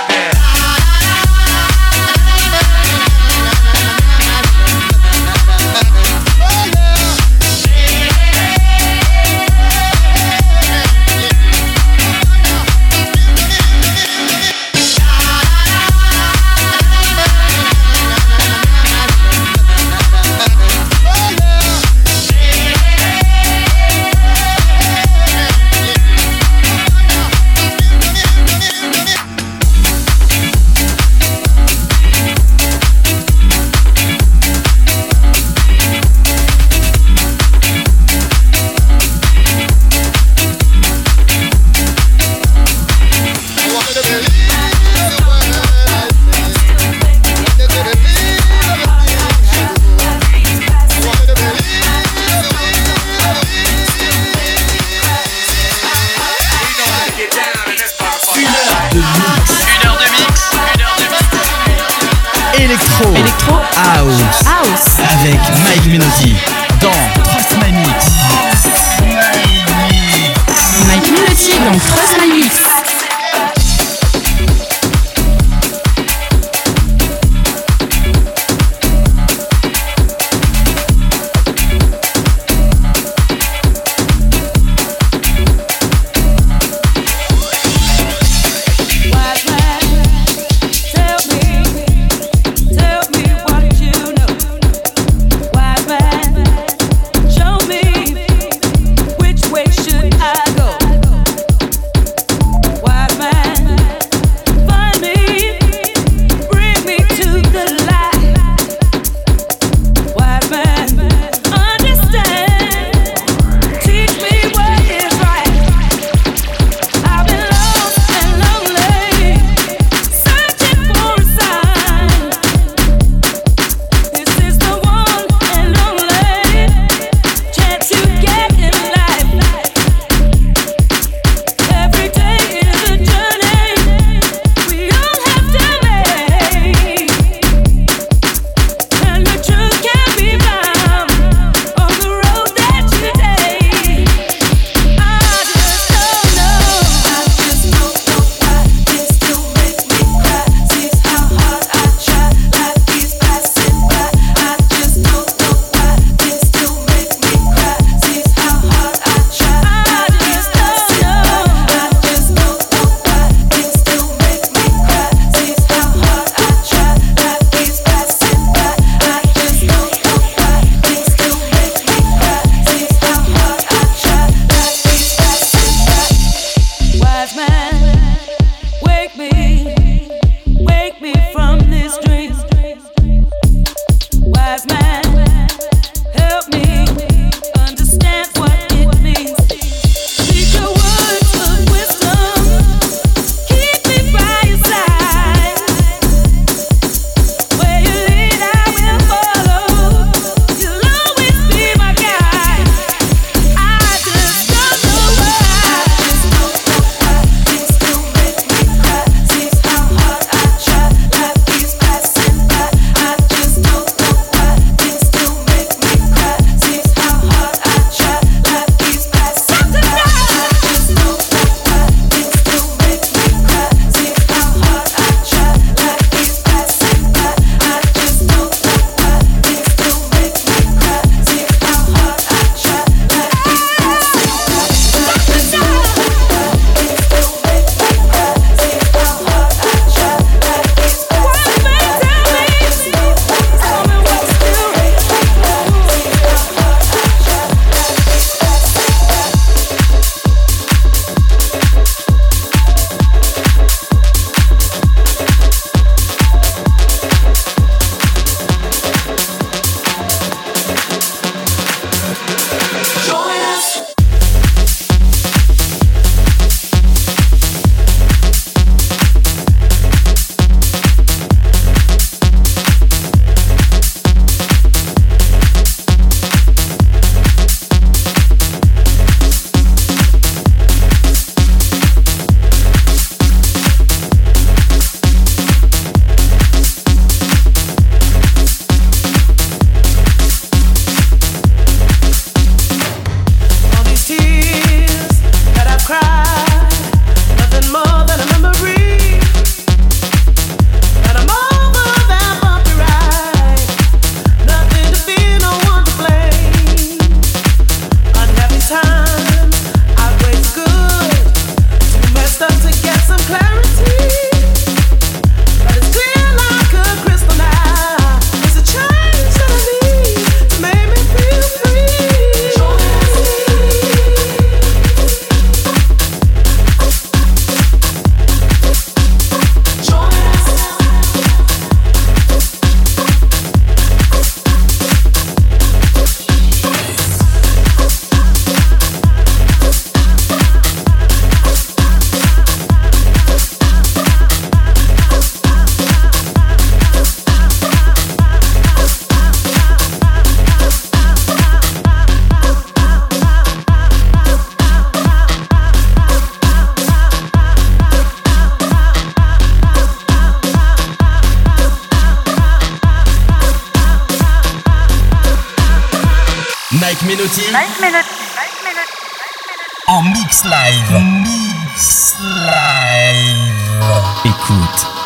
like that. En mix live. Mix live. Écoute.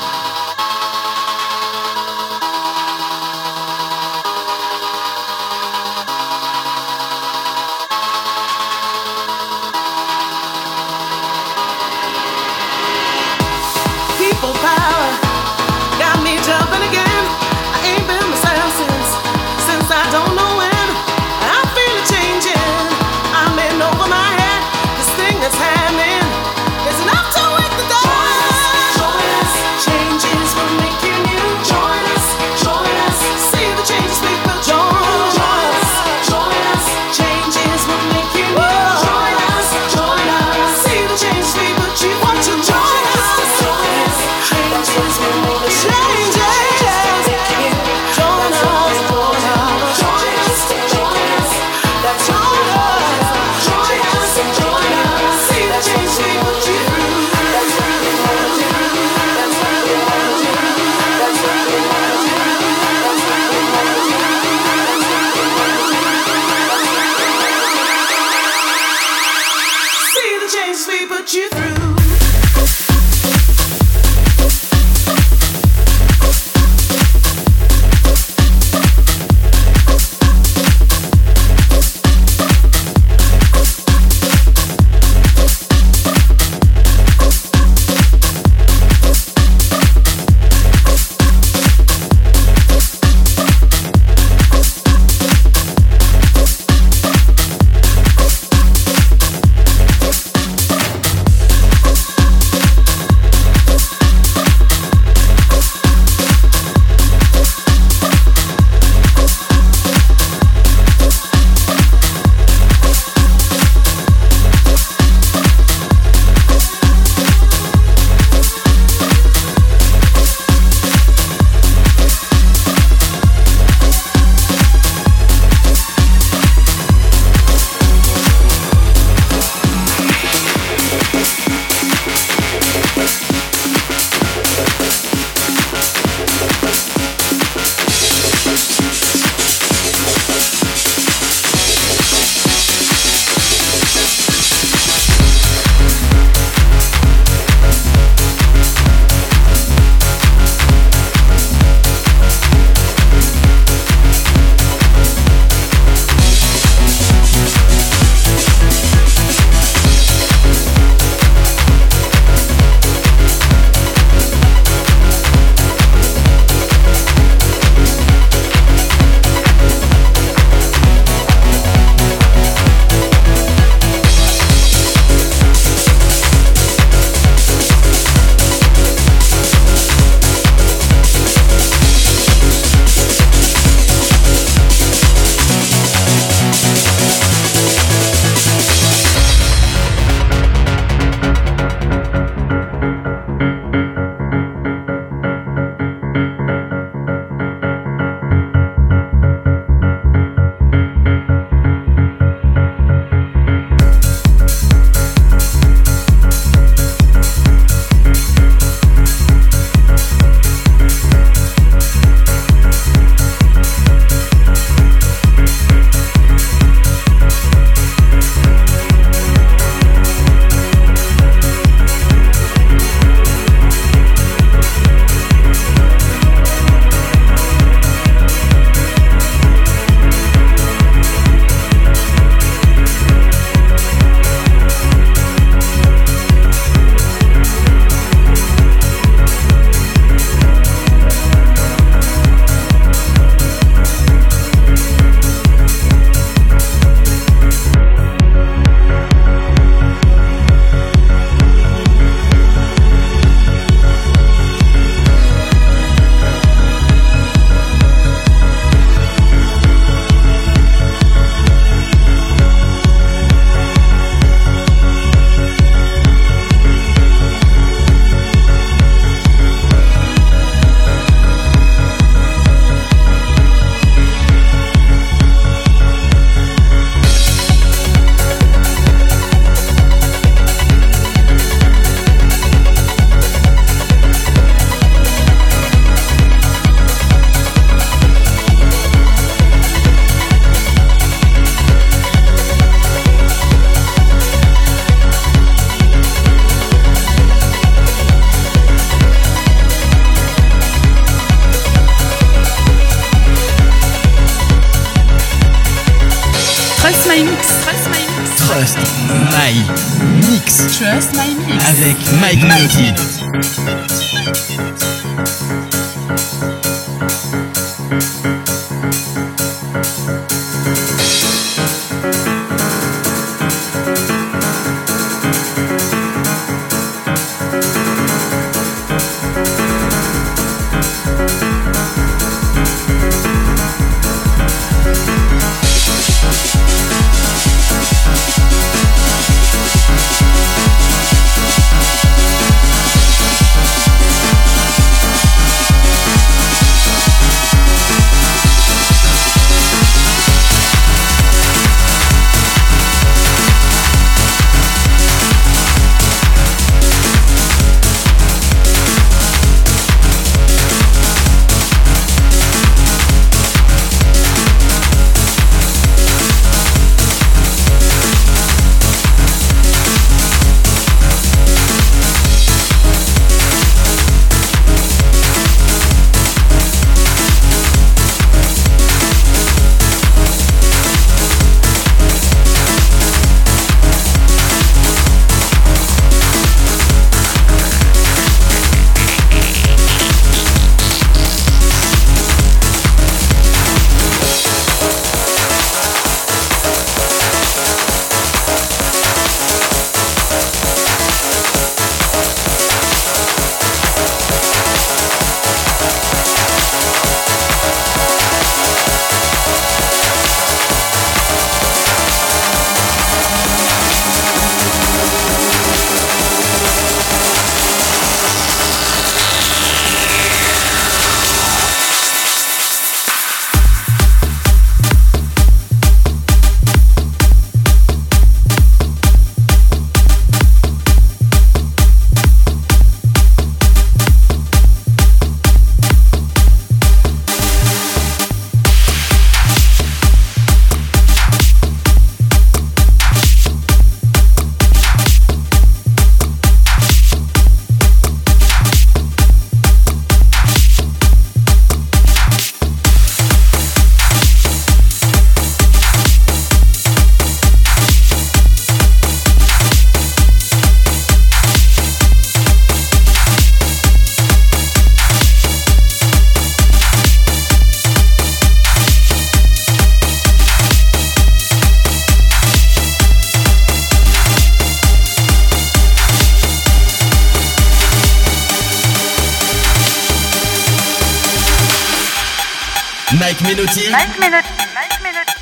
Mike Menotti Mike Menotti, Mike Menotti,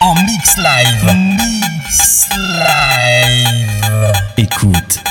en mix live. Mix live. Écoute.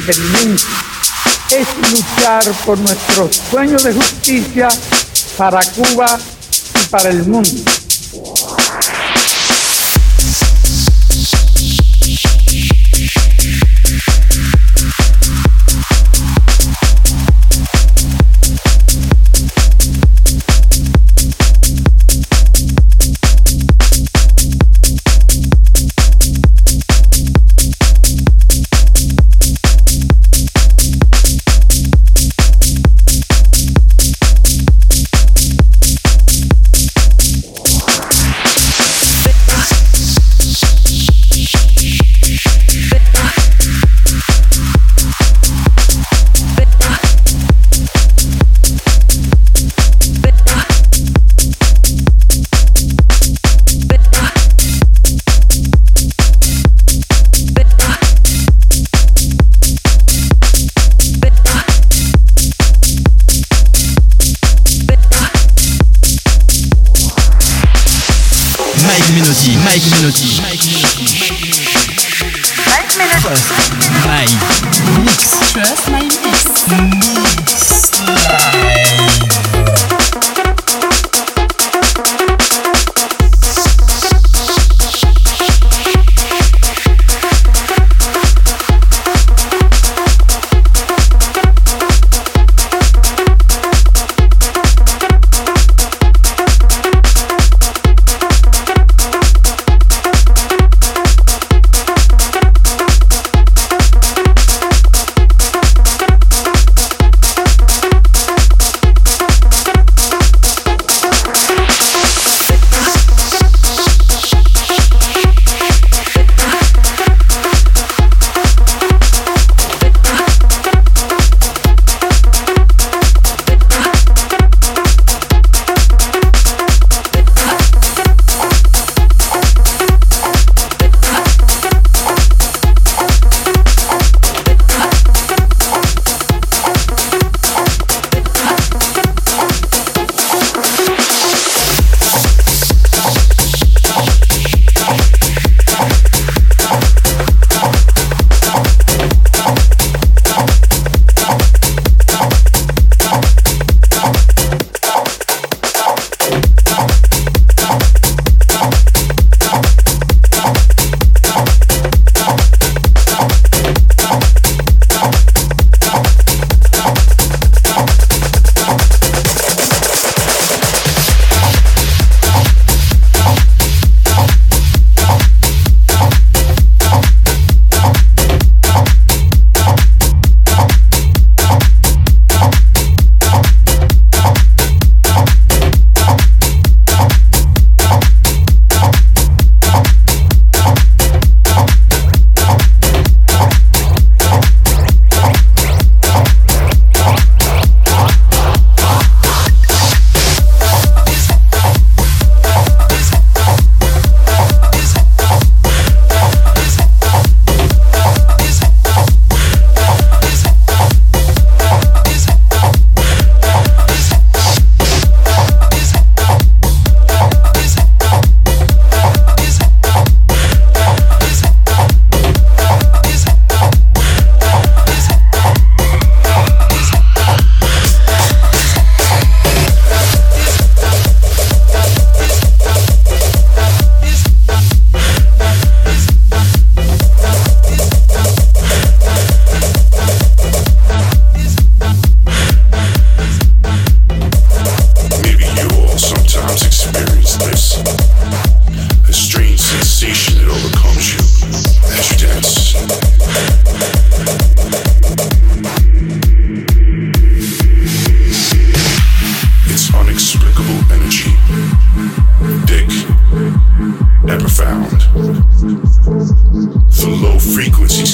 Independencia, es luchar por nuestros sueños de justicia para Cuba y para el mundo.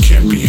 can't be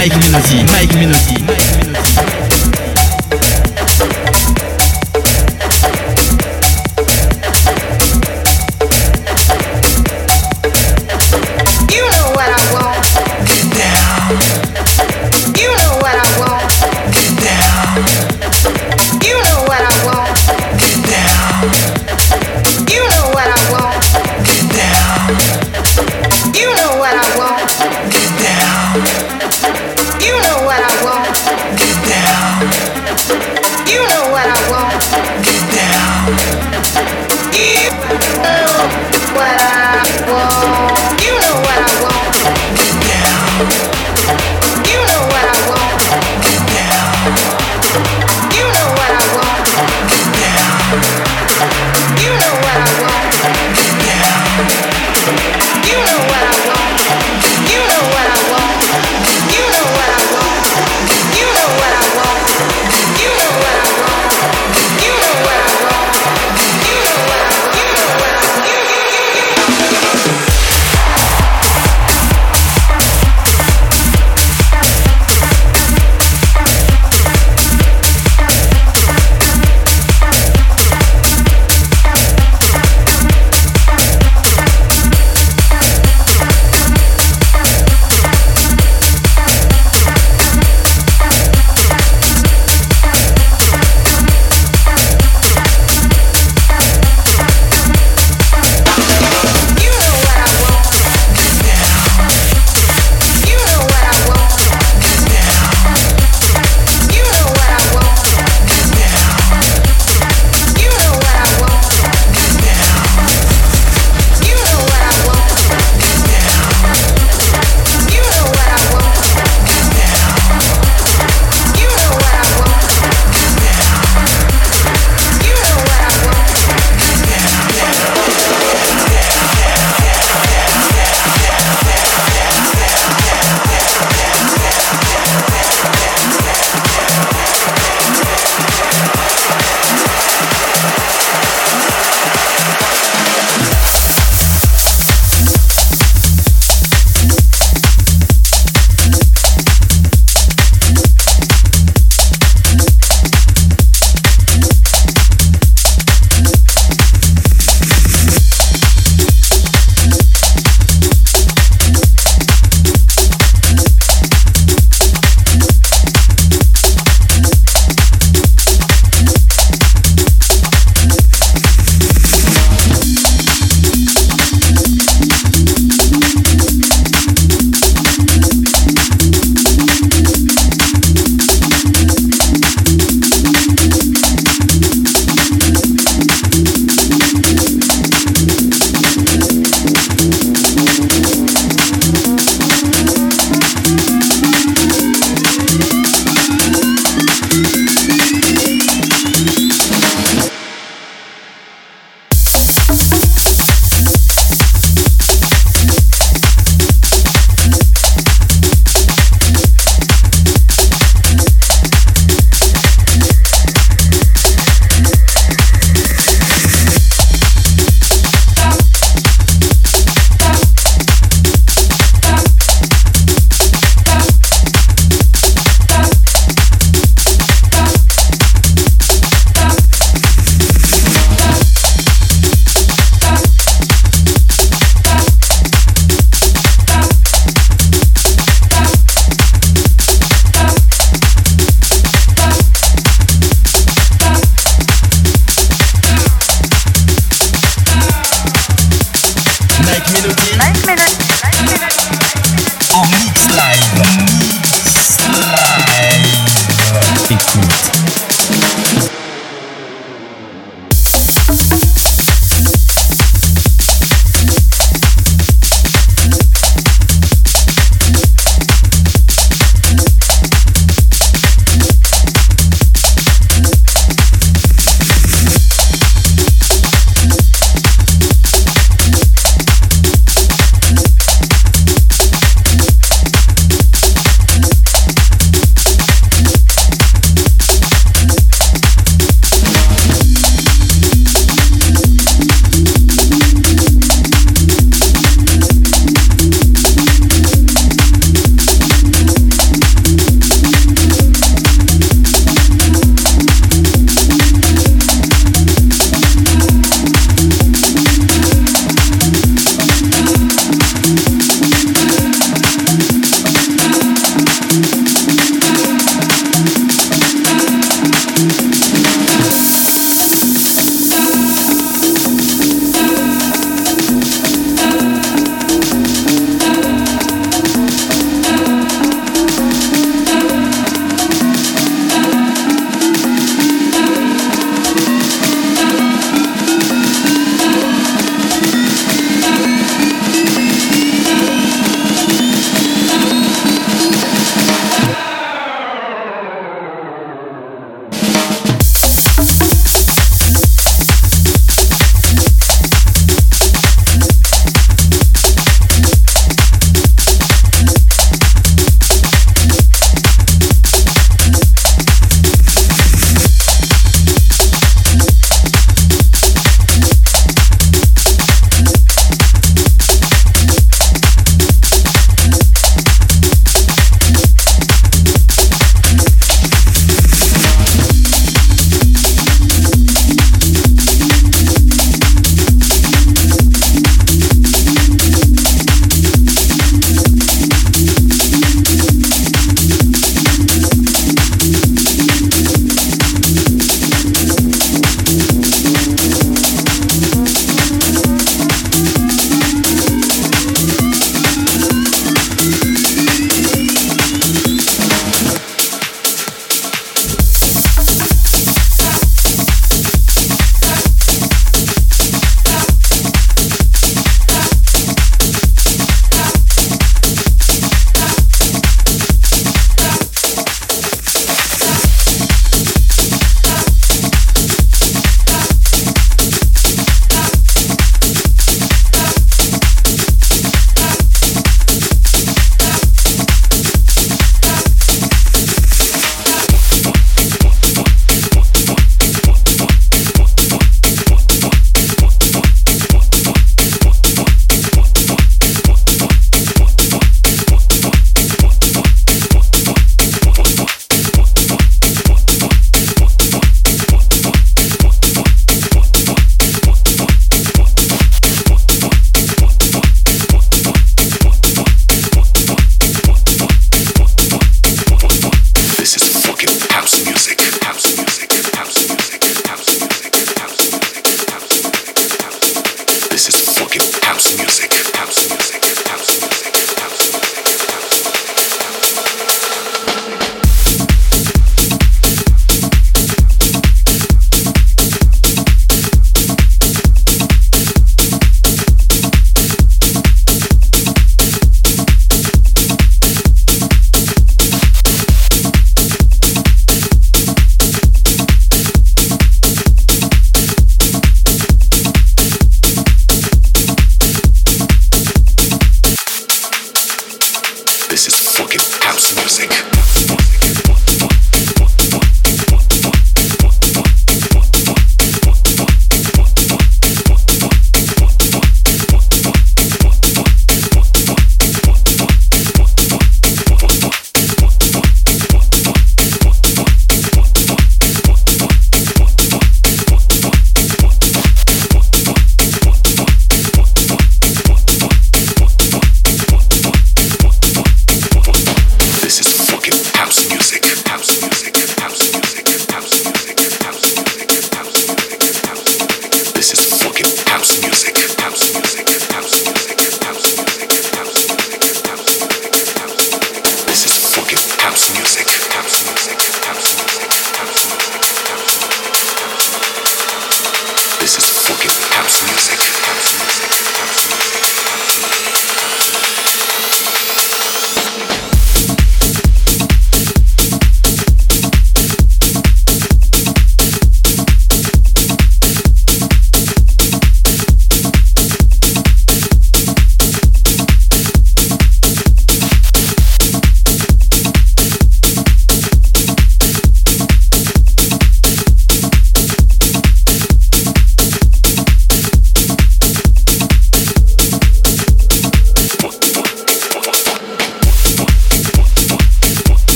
Mike Mélodie, Mike Mélodie,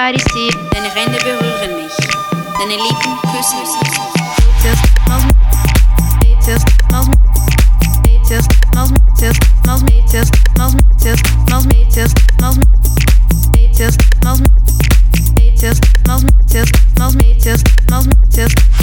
Harisi, deine Hände berühren mich, deine Lippen küssen mich. Just